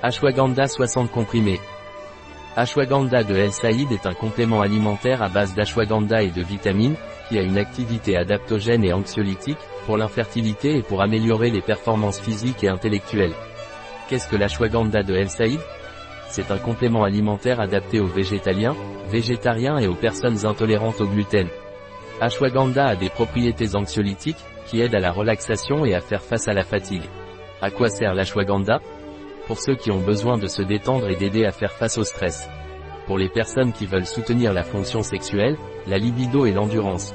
Ashwagandha 60 comprimés. Ashwagandha de El Saïd est un complément alimentaire à base d'ashwagandha et de vitamines, qui a une activité adaptogène et anxiolytique, pour l'infertilité et pour améliorer les performances physiques et intellectuelles. Qu'est-ce que l'ashwagandha de El Saïd? C'est un complément alimentaire adapté aux végétaliens, végétariens et aux personnes intolérantes au gluten. Ashwagandha a des propriétés anxiolytiques, qui aident à la relaxation et à faire face à la fatigue. À quoi sert l'ashwagandha? Pour ceux qui ont besoin de se détendre et d'aider à faire face au stress. Pour les personnes qui veulent soutenir la fonction sexuelle, la libido et l'endurance.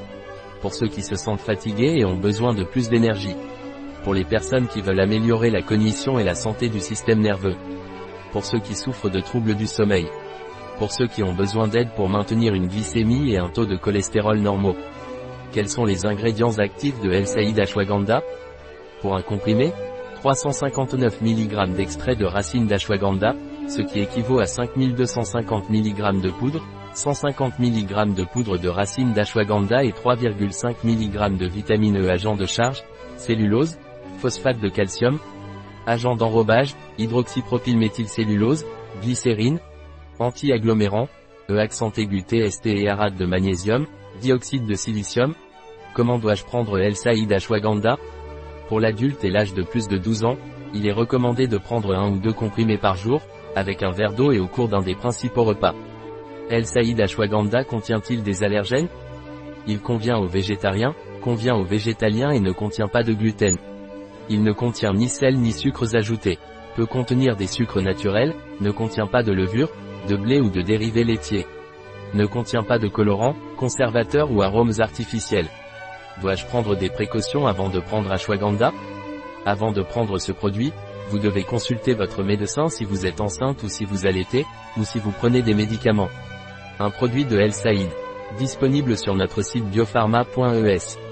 Pour ceux qui se sentent fatigués et ont besoin de plus d'énergie. Pour les personnes qui veulent améliorer la cognition et la santé du système nerveux. Pour ceux qui souffrent de troubles du sommeil. Pour ceux qui ont besoin d'aide pour maintenir une glycémie et un taux de cholestérol normaux. Quels sont les ingrédients actifs de L-Saïd ashwagandha Pour un comprimé, 359 mg d'extrait de racine d'ashwagandha, ce qui équivaut à 5250 mg de poudre, 150 mg de poudre de racine d'ashwagandha et 3,5 mg de vitamine E agent de charge, cellulose, phosphate de calcium, agent d'enrobage, hydroxypropylméthylcellulose, glycérine, anti-agglomérant, E accent aigu TST et arate de magnésium, dioxyde de silicium, Comment dois-je prendre L-Saïd ashwagandha Pour l'adulte et l'âge de plus de 12 ans, il est recommandé de prendre un ou deux comprimés par jour, avec un verre d'eau et au cours d'un des principaux repas. L-Saïd ashwagandha contient-il des allergènes? Il convient aux végétariens, convient aux végétaliens et ne contient pas de gluten. Il ne contient ni sel ni sucres ajoutés. Peut contenir des sucres naturels, ne contient pas de levure, de blé ou de dérivés laitiers. Ne contient pas de colorants, conservateurs ou arômes artificiels. Dois-je prendre des précautions avant de prendre ashwagandha? Avant de prendre ce produit, vous devez consulter votre médecin si vous êtes enceinte ou si vous allaitez, ou si vous prenez des médicaments. Un produit de El Saïd. Disponible sur notre site biopharma.es.